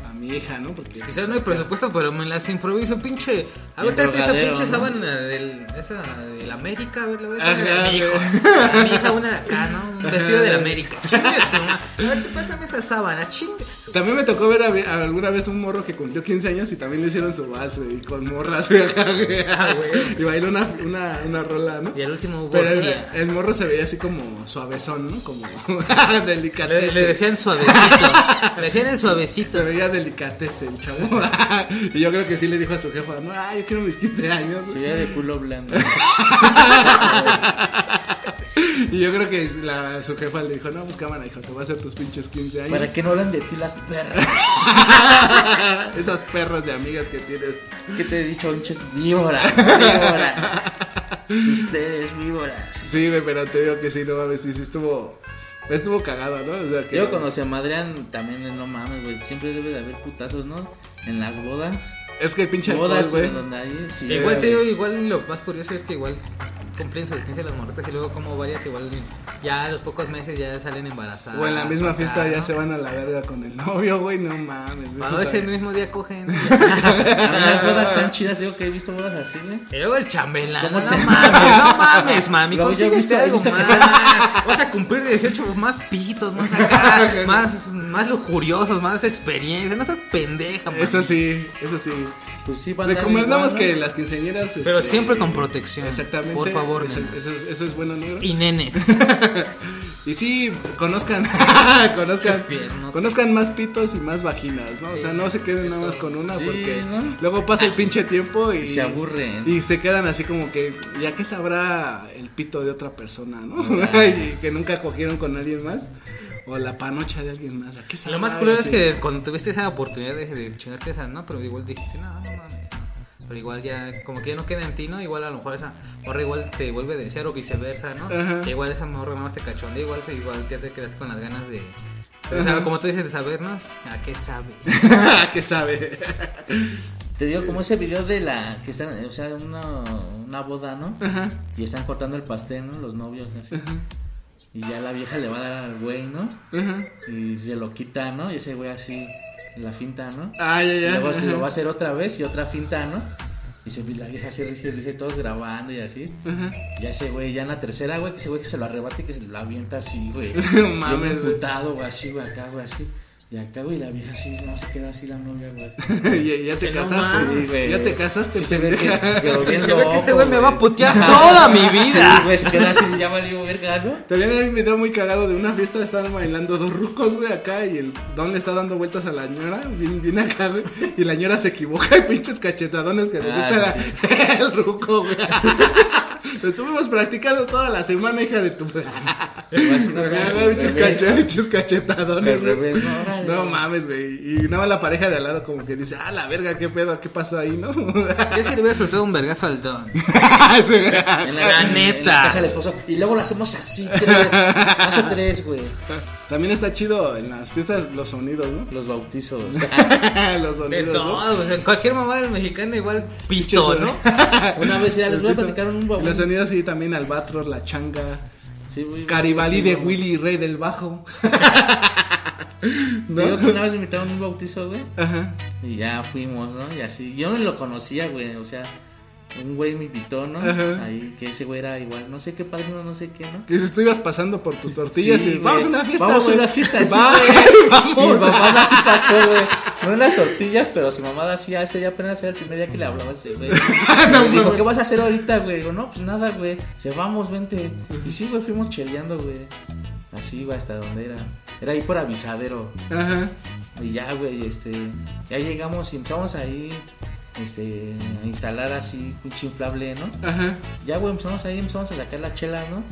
a mi hija, ¿no? Porque. Quizás no hay presupuesto, pero me las improviso, pinche. A ver, El tráete esa pinche ¿no? sábana del, esa del América, a ver, la voy a hacer a mi hijo. güey. A mi hija una de acá, ¿no? Un vestido del América. Chingues. A ver, te pásame esa sábana, chingues. También me tocó ver a, alguna vez un morro que cumplió 15 años y también le hicieron su vals, güey, con morras, güey. Ah, güey. Y bailó una, una, una rola, ¿no? Y al último Pero el, el morro se veía así como suavezón, ¿no? Como Le, delicatese. le decían suavecito. Le decían el suavecito. Se veía delicatese el chavo. y yo creo que sí le dijo a su jefa, no, ah, yo quiero mis 15 años. Veía de culo blando. Y yo creo que la, su jefa le dijo, no, pues cámara, hijo, te voy a hacer tus pinches 15 años. ¿Para qué no hablan de ti las perras? Esas perras de amigas que tienes. ¿Qué te he dicho, hinches? Víboras, víboras. Ustedes, víboras. Sí, pero te digo que sí, no mames, sí, sí estuvo, estuvo cagado, ¿no? O sea, que... Yo cuando se madrean también no mames, güey. Siempre debe de haber putazos, ¿no? En las bodas. Es que pinche Bodas güey. Sí, Igual te digo, igual lo más curioso es que igual cumplen sus 15 las morritas y luego como varias igual ya a los pocos meses ya salen embarazadas. O en la misma acá, fiesta ya ¿no? se van a la verga con el novio, güey, no mames. güey, Cuando ese está- mismo día cogen. Las bodas tan chidas, digo que he visto bodas así, güey. Y luego el chambelán. ¿Cómo No, se- mames, no mames, mami. He Consíguete visto- he algo visto que más. Vas a cumplir 18 más pitos, más acá, más, más lujuriosos, más experiencia. No seas pendeja, mami. Eso sí, eso sí. Pues sí, van a Recomendamos igual, que ¿no? las quinceañeras. Pero este, siempre con protección. Exactamente. Por favor, Eso, es- eso es bueno, negro. Y nenes. Y sí, conozcan, conozcan, Qué bien, ¿no? conozcan más pitos y más vaginas, ¿no? O sea, no se queden nada más con una Sí, porque ¿no? luego pasa el pinche tiempo y, se aburren. Y se quedan así como que, ¿ya qué sabrá el pito de otra persona, no? y que nunca cogieron con alguien más. O la panocha de alguien más. ¿a qué sabrá? Lo más culero es que cuando tuviste esa oportunidad de, de chingarte esa, ¿no? Pero igual dijiste, no, no mames. Pero igual ya, como que ya no queda en ti, ¿no? Igual a lo mejor esa morra igual te vuelve a desear o viceversa, ¿no? Ajá. Que igual esa morra más te cachondea, igual, que igual ya te quedas con las ganas de. de saber, como tú dices, de saber, ¿no? ¿A qué sabe? ¿Qué sabe? Te digo, como ese video de la. que están, o sea, una, una boda, ¿no? Y están cortando el pastel, ¿no? Los novios, así. Y ya la vieja le va a dar al güey, ¿no? Ajá. Y se lo quita, ¿no? Y ese güey así, la finta, ¿no? Ah, ya, Y ya. luego se lo va a Ajá. hacer otra vez y otra finta, ¿no? Y se, la vieja así, risa, y risa, y todos grabando y así. Ya ese güey, ya en la tercera, güey, que ese güey que se lo arrebata y que se lo avienta así, güey. Mames, güey. emputado, güey, así, güey, acá, güey, así. Y acá, güey, la vieja así, no se queda así la novia, güey. ya, ya te no casaste. güey. ya te casaste. Sí se ve que es, pendeja. pero bien Se ve que este güey me va a putear toda mi vida. Sí, güey, se queda así, ya valió verga, ¿no? También hay un video muy cagado de una fiesta, estaban bailando dos rucos, güey, acá, y el don le está dando vueltas a la ñora, bien, bien acá, güey, y la ñora se equivoca y pinches cachetadones que resulta Ah, el ruco, güey. Lo estuvimos practicando toda la semana, hija de tu... Se va pinches cachetadones, revés, no, mames, güey. Y nada más la pareja de al lado como que dice, ah, la verga, qué pedo, qué pasó ahí, ¿no? Yo sí le hubiera soltado un vergazo al don. Sí. En La neta. la casa del esposo. Y luego lo hacemos así, tres. Hace tres, güey. También está chido en las fiestas los sonidos, ¿no? Los bautizos. los De sonidos, ¿no? todo, o sea, en cualquier mamá del mexicano igual pisto, ¿no? Una vez ya les voy a Los platicar un Los baúl. sonidos sí, también Albatros, La Changa, Sí, güey. Caribalí de Willy, Rey del Bajo. ¿No? Digo que una vez me invitaron a un bautizo, güey. Ajá. Y ya fuimos, ¿no? Y así. Yo no lo conocía, güey. O sea, un güey me invitó, ¿no? Ajá. Ahí, que ese güey era igual. No sé qué padrino, no sé qué, ¿no? Que si tú ibas pasando por tus tortillas Sí, y vamos a una fiesta, Vamos a güey". una fiesta, sí, güey. vamos. Sí, mamada sí pasó, güey. No en las tortillas, pero si mamada sí, ese día apenas era el primer día que le hablaba ese güey. me dijo, ¿qué vas a hacer ahorita, güey? Digo, no, pues nada, güey. Dice, vamos, vente. Y sí, güey, fuimos cheleando, güey. Así, güey, hasta donde era. Era ahí por avisadero. Ajá. Y ya, güey, este. Ya llegamos y empezamos ahí. Este, instalar así, pinche inflable, ¿no? Ajá. Ya, güey, empezamos ahí, empezamos a sacar la chela, ¿no?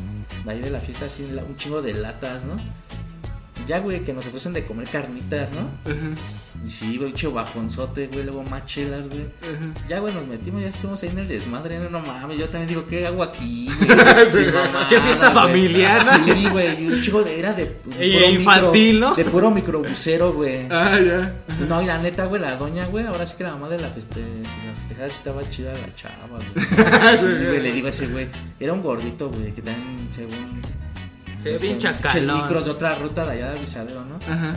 De ahí de la fiesta, así, un chingo de latas, ¿no? Ya, güey, que nos ofrecen de comer carnitas, ¿no? Ajá. Y sí, güey, che bajonzote, güey, luego más chelas, güey. Ya, güey, nos metimos, ya estuvimos ahí en el desmadre, no, no mames, yo también digo, ¿qué hago aquí, güey? Sí, mamada, Che, fiesta güey. familiar. Sí, güey, un chico era de puro E infantil, ¿no? De puro microbusero, güey. Ah, ya. No, y la neta, güey, la doña, güey, ahora sí que la mamá de la, feste, de la festejada sí estaba chida la chava, güey. Sí, güey, le digo a ese güey, era un gordito, güey, que también, según... Se ve bien chacalón. micros de otra ruta de allá de Avisadero, ¿no? Ajá.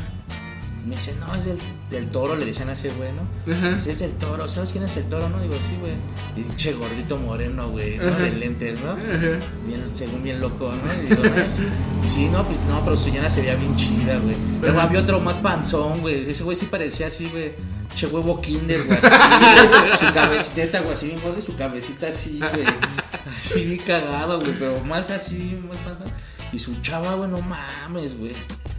Me dice, no, es del, del toro, le decían a ese güey, ¿no? Ajá. Dice, es del toro, ¿sabes quién es el toro, no? Digo, sí, güey. Y che gordito moreno, güey, ¿no? De lentes, ¿no? Bien, según bien loco, ¿no? Y digo, no, sí. Y sí, no, pues no, pero su señora se veía bien chida, güey. Luego había otro más panzón, güey. Ese güey sí parecía así, güey. Che huevo kinder, güey, así, güey. Su cabecita, güey, así bien gordo, su cabecita así, güey. Así bien cagado, güey, pero más así, más, más, más. Y su chava, güey, no mames, güey.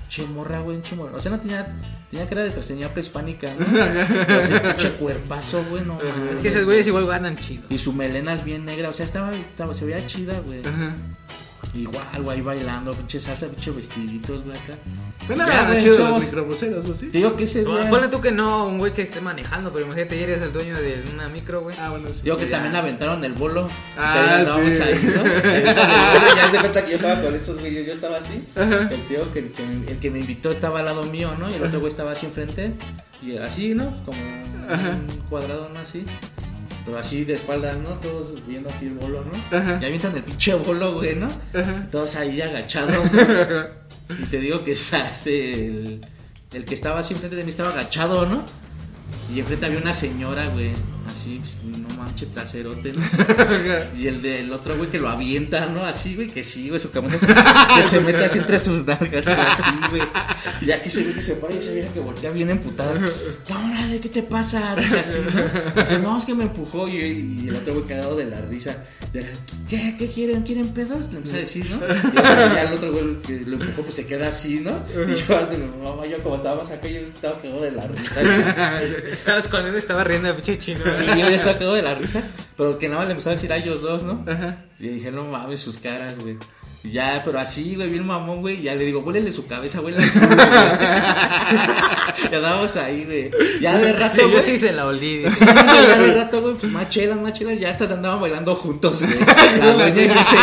Che morra, güey, che morra. O sea, no tenía, tenía cara de traseña prehispánica, ¿no? Pero ese pinche cuerpazo, güey, no mames. Es que esos güeyes igual ganan chido. Y su melena es bien negra, o sea, estaba, estaba se veía chida, güey. Ajá. Igual, güey, bailando, pinche salsa, pinche vestiditos, güey, acá. Pero eran güey, chidos los microbuseros, ¿o sí? Te digo que ese, güey. Ponle tú que no, un güey que esté manejando, pero imagínate, ya eres el dueño de una micro, güey. Ah, bueno, sí. Digo que también aventaron el bolo. Ah, sí. bolo, ya se cuenta que yo estaba con esos güeyes, yo estaba así. El tío que, el que me invitó estaba al lado mío, ¿no? Y el otro güey estaba así enfrente. Y así, ¿no? Como un cuadrado, ¿no? Así. Pero así de espaldas, ¿no? Todos viendo así el bolo, ¿no? Y avientan el pinche bolo, güey, ¿no? Todos ahí agachados, ¿no? Y te digo que el que estaba así enfrente de mí estaba agachado, ¿no? Y enfrente había una señora, güey. Así, pues, no manches, traserote, ¿no? Y el del otro, güey, que lo avienta, ¿no? Así, güey, que sí, güey, su camisa se, que se mete así entre sus nalgas, güey, así, güey. Y ya que se ve que se para y se viene que voltea bien emputada. Órale, ¿qué te pasa? Dice así, ¿no? Dice, no, es que me empujó. Y, y el otro, güey, cagado de la risa. Ya, ¿Qué? ¿Qué quieren? ¿Quieren pedos? Le empieza a decir, ¿no? Y ya el otro, güey, que lo empujó, pues se queda así, ¿no? Y yo, mamá, yo como estaba más acá, yo estaba cagado de la risa. güey. Estabas con él, estaba riendo de pinche chino. Sí, yo ya estaba cagado de la risa. Pero que nada más le empezó a decir a ellos dos, ¿no? Y dije, no mames, sus caras, güey. Y ya, pero así, güey, bien mamón, güey. Y ya le digo, huélele su cabeza, güey. la culo, güey. Y andábamos ahí, güey. Ya de rato, Sí, yo sí se la olí. Sí, ya de rato, güey, pues más chelas, más chelas, ya hasta andaban bailando juntos, güey. La doña y ese,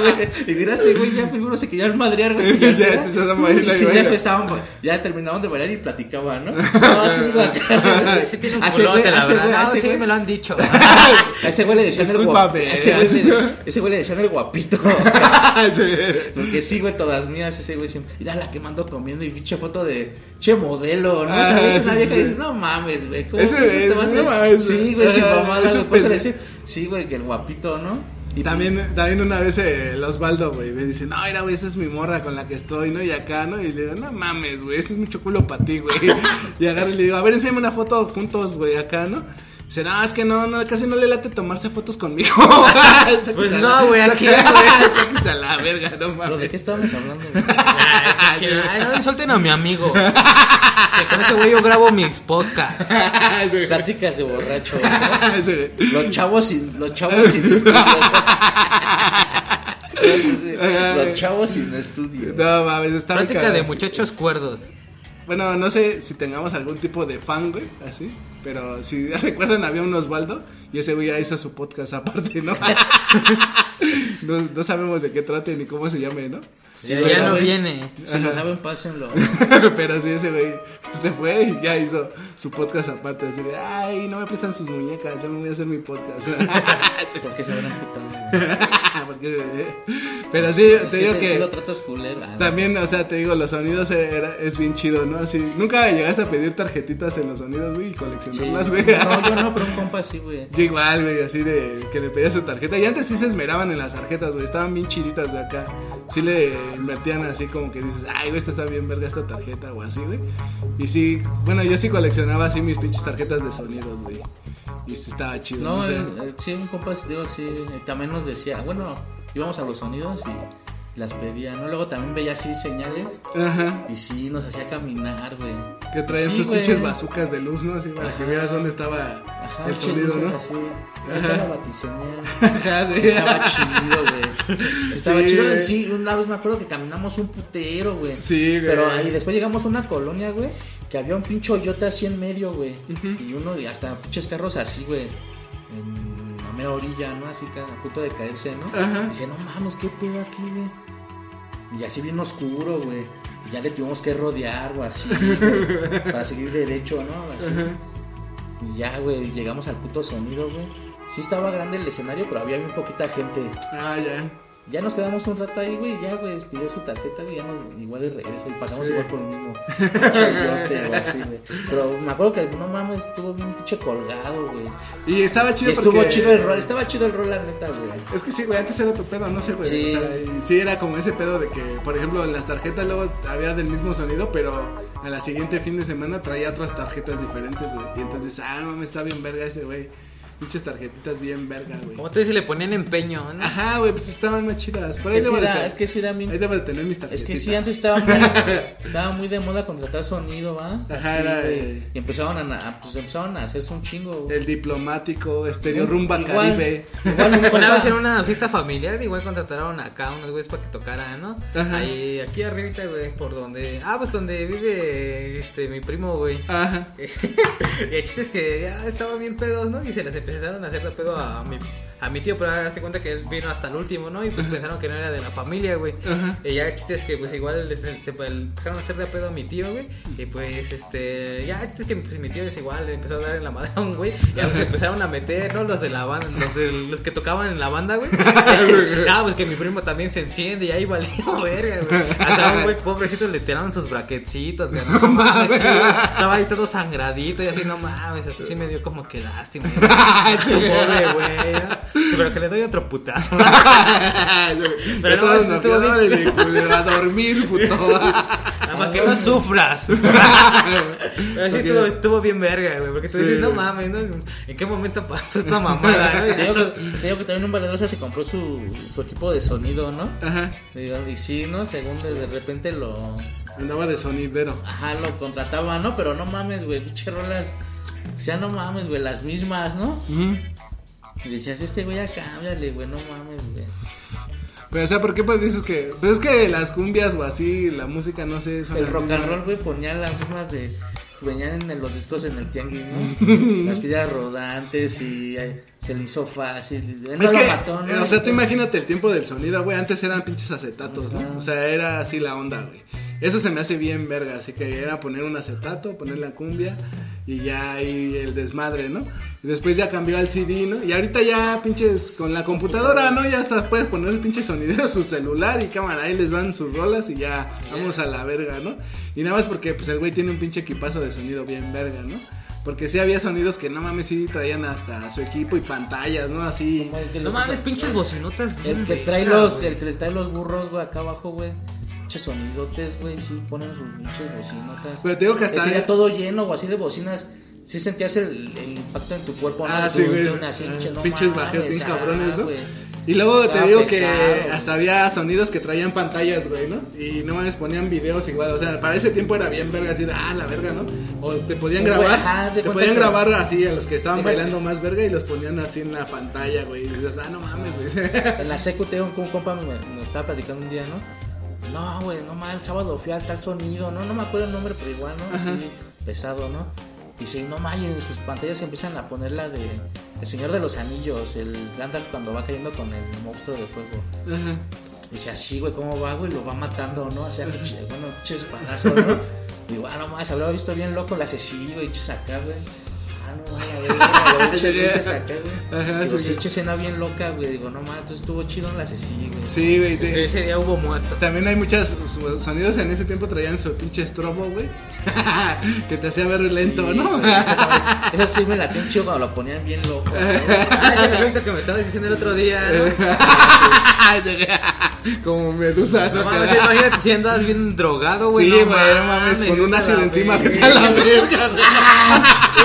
güey. Y mira ese güey, ya primero se querían madrear, güey. Ya empezaron a bailar Y y sí, ya estaban, ya terminaban de bailar y platicaban, ¿no? No, sí, güey. ese güey, verdad. güey, a No, ese sí güey. me lo han dicho. A ese güey le decían el guapito. Ese güey, así. le- decían el guapito. Porque sí, güey, todas mías, ese güey siempre. Mira la que mando comiendo y pinche foto de che modelo, ¿no? Ah, ¿Sabes? sí, Una sí, vieja sí. y dices, no mames, güey. ¿Cómo Ese, que se te va a ese, hacer? no mames, Sí, güey, sin ah, decía, sí, güey, que el guapito, ¿no? Y también, también una vez eh, el Osvaldo, güey, me dice, no, mira, güey, esa es mi morra con la que estoy, ¿no? Y acá, ¿no? Y le digo, no mames, güey, ese es mucho culo para ti, güey. Y agarro y le digo, a ver, enséñame una foto juntos, güey, acá, ¿no? Dice, no, es que no, no, casi no le late tomarse fotos conmigo. Pues no, güey, ¿a sáquese- quién, güey? A la verga, no ¿Pero de mames. qué estábamos hablando? Ay, chichila. Ay, no insulten a mi amigo. Sí, con ese güey yo grabo mis podcasts. Sí, Pláticas de borracho, ¿no? sí, güey. Los chavos sin, los chavos sin estudios. los chavos sin estudios. No mames, está Plática de muchachos cuerdos. Bueno, no sé si tengamos algún tipo de fan, güey, así. Pero si recuerdan, había un Osvaldo y ese güey ya hizo su podcast aparte, ¿no? no, no sabemos de qué trate ni cómo se llame, ¿no? Sí, ya no viene. Si lo saben, pásenlo. pero sí, ese güey se fue y ya hizo su podcast aparte. Así de, ay, no me prestan sus muñecas, yo me voy a hacer mi podcast. Porque se verán putando. Pero sí, te digo que. si lo tratas culero. no. También, o sea, te digo, los sonidos era- es bien chido, ¿no? Así, nunca llegaste a pedir tarjetitas en los sonidos, güey, y coleccionarlas, güey. No, yo no, pero un compa sí, güey. Yo igual, güey, así de que le pedía su tarjeta. Y antes sí se esmeraban en las tarjetas, güey, estaban bien chiditas de acá. Sí le invertían así como que dices, ay, güey, esta está bien verga esta tarjeta o así, güey. Y sí, bueno, yo sí coleccionaba así mis pinches tarjetas de sonidos, güey. Y sí estaba chido, no, No, sé. eh, eh, sí, un compa, digo, sí, también nos decía, bueno, íbamos a los sonidos y las pedía, ¿no? Luego también veía así señales Ajá. y sí, nos hacía caminar, güey. Que traían Sí, sus güey. pinches bazucas de luz, ¿no? Así para que vieras dónde estaba Ajá, el sonido, ¿no? así. Ahí está la batiseñal. Sí. Sí, estaba chido, güey. Sí, estaba Sí, chido. güey. Sí, una vez me acuerdo que caminamos un putero, güey. Sí, güey. Pero ahí después llegamos a una colonia, güey, que había un pinche hoyote así en medio, güey. Y uno, y hasta pinches carros así, güey. En la mera orilla, ¿no? Así que a punto de caerse, ¿no? Ajá. Y dije, no mames, qué pedo aquí, güey. Y así bien oscuro, güey. Y ya le tuvimos que rodear o así, güey, para seguir derecho, ¿no? Así. Y ya, güey, llegamos al puto sonido, güey. Sí estaba grande el escenario, pero había bien poquita gente. Ah, ya. Ya nos quedamos un rato ahí, güey. Ya, güey, pidió su tarjeta, güey. Ya no, igual de regreso. Y pasamos Sí. igual por el mismo chayote o así, güey. Pero me acuerdo que, no mames, estuvo bien pinche colgado, güey. Y estaba chido Y estuvo porque... chido el rol. Estaba chido el rol, la neta, güey. Es que sí, güey, antes era otro pedo, no sé, güey. Sí. O sea, y sí era como ese pedo de que, por ejemplo, en las tarjetas luego había del mismo sonido, pero a la siguiente fin de semana traía otras tarjetas diferentes, güey. Y entonces, ah, no mames, está bien verga ese, güey. Pinches tarjetitas bien verga, güey. Como tú dices, le ponían empeño. ¿no? Ajá, güey, pues estaban más chidas. Por ahí debo de tener- es que sí era bien- Ahí debo de tener mis Es tarjetitas. que sí, antes estaba muy, estaba muy de moda contratar sonido, ¿va? Ajá, era, güey. eh. Y empezaron a, pues empezaron a hacerse un chingo, güey. El diplomático, Estéreo Rumba Igual- Caribe. igual un Una vez en una fiesta familiar, igual contrataron acá unos güeyes para que tocaran, ¿no? Ajá. Ahí, aquí arribita, güey, por donde. Ah, pues donde vive este mi primo, güey. Ajá. y el chiste es que ya estaban bien pedos, ¿no? Y se les empezaron a hacer pedo a mi, a mi tío, pero hazte cuenta que él vino hasta el último, ¿no? Y pues pensaron que no era de la familia, güey. Y ya el chiste es que pues igual les- se, se empezaron a hacer de pedo a mi tío, güey. Y pues este, ya el chiste es que pues, mi tío es igual, le empezó a dar en la madre a un güey. Y ya pues, empezaron a meter, ¿no? Los de la banda, los, de, los que tocaban en la banda, güey. ah, pues que mi primo también se enciende y ahí valió verga, güey. Hasta un güey pobrecito le tiraron sus braquecitos, güey. No mames, sí, güey. Estaba ahí todo sangradito y así, no mames, hasta sí me dio como que lástima. Su pobre güey. ¿no? Sí, Pero que le doy otro putazo. Pero no, no, bien. órale, culero, a dormir, puto. Para que no sufras. Pero sí estuvo, estuvo bien verga, güey. Porque tú Sí, dices, no mames, ¿no? ¿En qué momento pasó esta mamada? no? Te digo, que, te digo que también un Valerosa se compró su, su equipo de sonido, ¿no? Ajá. Y, y sí, ¿no? Según de, de repente lo. Andaba de sonidero. Ajá, lo contrataba, ¿no? Pero no mames, güey, pinche rolas. O sea, no mames, güey, las mismas, ¿no? Y decías, este güey ya cámbiale, güey, no mames, güey. Pero, o sea, ¿por qué pues dices que.? Pues es que las cumbias o así, la música, no sé. El rock and roll, güey, ponía las mismas de. Venían en los discos en el tianguis, ¿no? las piedras rodantes y se le hizo fácil. Él no Es lo que, mató, ¿no? eh, o sea, tú imagínate el tiempo del sonido, güey. Antes eran pinches acetatos, ¿no? O sea, era así la onda, güey. Eso se me hace bien verga. Así que era poner un acetato, poner la cumbia y ya ahí el desmadre, ¿no? Y después ya cambió al CD, ¿no? Y ahorita ya pinches con la computadora, ¿no? Ya hasta puedes poner el pinche sonidero su celular y cámara, ahí les van sus rolas y ya vamos a la verga, ¿no? Y nada más porque pues el güey tiene un pinche equipazo de sonido bien verga, ¿no? Porque sí había sonidos que no mames, sí traían hasta su equipo y pantallas, ¿no? Así. Que No mames, pinches bocinotas. El que trae los, el que le trae los burros, güey, acá abajo, güey. Pinches sonidotes, güey, sí ponen sus pinches bocinotas. Pero te digo que hasta- Ese ya todo lleno o así de bocinas. Sí sentías el, el impacto en tu cuerpo, ¿no? Ah, sí, güey. no Pinches bajes bien ah, cabrones, ¿no? Y luego te digo pesado, que hasta había sonidos que traían pantallas, güey, ¿no? Y no mames, ponían videos igual. O sea, para ese tiempo era bien verga, así de, ah, la verga, ¿no? O te podían Güey, grabar, ajá, te podían que- grabar así a los que estaban bailando más verga y los ponían así en la pantalla, güey. Y dices, ah, no mames, güey. En la tengo un compa me, me estaba platicando un día, ¿no? No, güey, no mal, el sábado fui al tal sonido, no, no me acuerdo el nombre, pero igual, ¿no? Así pesado, ¿no? Y dice, no y en sus pantallas empiezan a poner la de El Señor de los Anillos, el Gandalf cuando va cayendo con el monstruo de fuego. Ajá. Dice, así, güey, ¿cómo va, güey? Lo va matando, ¿no? O sea, pinche- bueno, pinches espadazos, ¿no? Digo, ah, no más, habría visto bien loco Ceci, güey, pinches acá, güey. No, güey, a ver, güey, acá. Ajá, Digo, sí, escena bien loca, güey. Digo, no entonces estuvo chido en la güey. Sí, güey. te- Ese día hubo muerto. También hay muchos sonidos en ese tiempo traían su pinche estrobo, güey. que te hacía ver lento, Sí, ¿no? Eso, eso sí me latía un chido cuando lo ponían bien loco. ese efecto que me estabas diciendo el otro día, ¿no? Como medusa, ¿no? No mames, imagínate si andas bien drogado, güey. Sí, no mames, con un ácido encima, vete a la verga, güey.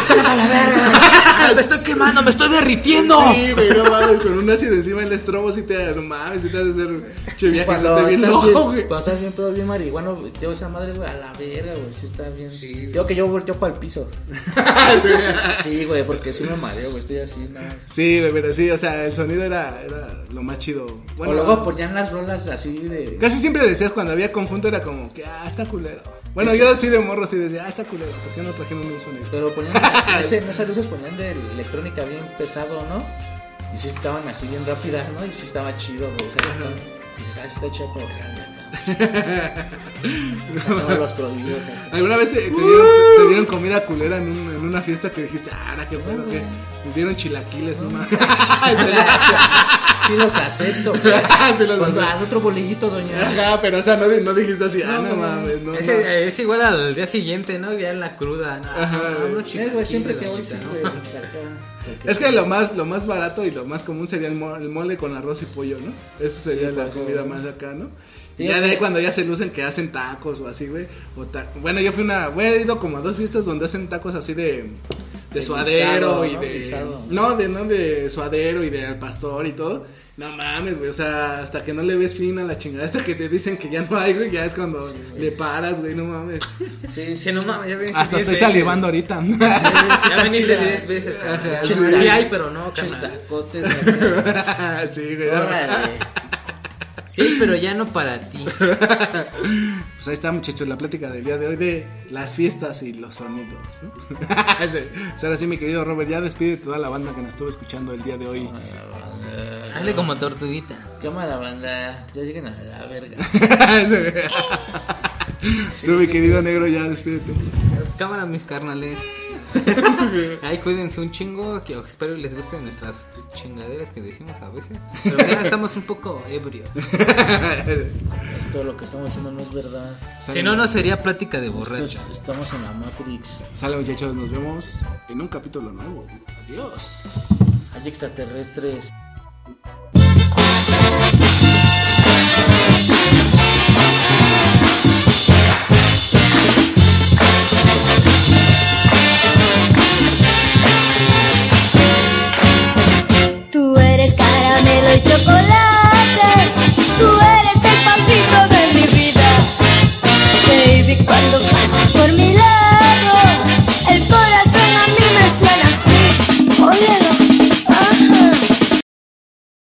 ¡Sácate a la verga! Me estoy quemando, me estoy derritiendo. Sí, güey, no mames, con un ácido encima el estrobo sí te, no mames, sí te hace hacer che Sí, viaje, cuando, sí te bien loco, güey. cuando estás bien pedo, bien marihuano, tengo esa madre, güey, a la verga, güey, sí está bien. Digo que yo volteo para el piso. Sí, güey, porque sí me mareo, güey, estoy así, no. Sí, güey, pero sí, o sea, el sonido era, era lo más chido. Bueno, o luego ponían las rolas así de... casi siempre decías cuando había conjunto era como que, ah, está culero. Bueno, yo así de morro sí decía, ah, está culero, ¿por qué no trajeron un sonido? Pero ponían, ese- en esas luces ponían de electrónica bien pesado, ¿no? Y sí estaban así bien rápidas, ¿no? Y sí estaba chido, güey, o sea, está- y dices, ah, sí está chido, pero los acá. ¿Alguna vez te, te dieron, te dieron comida culera en, un- en una fiesta que dijiste, ah, ahora qué pedo, qué? Me dieron chilaquiles, no mames. Sí los acepto. Sí los Cuando, acepto. ah, otro bolillito, doña. Ajá, pero o sea, no, di- no dijiste así, ah, no mames, no. no. Ese, es igual al día siguiente, ¿no? Ya en la cruda. No, Ajá, no, güey, siempre que voy, pues Es que lo más, lo más barato y lo más común sería el, mo- el mole con arroz y pollo, ¿no? Eso sería Sí, la pues, comida más acá, ¿no? Sí, Y ya de ahí cuando ya se lucen que hacen tacos o así, güey. ta- Bueno, yo fui una, güey, he ido como a dos fiestas donde hacen tacos así de, de De suadero guisado, y ¿no? de... Guisado. No, de, no, de suadero y de al pastor y todo. No mames, güey, o sea, hasta que no le ves fin a la chingada, hasta que te dicen que ya no hay, güey, ya es cuando le paras, güey, no mames. Sí, Sí, no mames, ya viniste Hasta 10 estoy veces. salivando ahorita. Ya viniste 10 veces, Sí hay, pero no, Pinches carnal. tacotes acá. sí, güey. Órale. Sí, pero ya no para ti. Pues ahí está, muchachos, la plática del día de hoy de las fiestas y los sonidos, ¿no? Sí. Pues ahora sí, mi querido Robert, ya despide toda la banda que nos estuvo escuchando el día de hoy. Hazle como tortuguita. Cámara, banda. Ya lleguen a la verga. Tú, mi querido negro, ya despídete. Pues, cámara, mis carnales. Ay, cuídense un chingo. Que espero les gusten nuestras chingaderas que decimos a veces. Pero ya estamos un poco ebrios. Esto lo que estamos haciendo no es verdad. Si no, no sería plática de borrachos. estamos en la Matrix. Sale, muchachos, nos vemos en un capítulo nuevo. Adiós. Hay extraterrestres.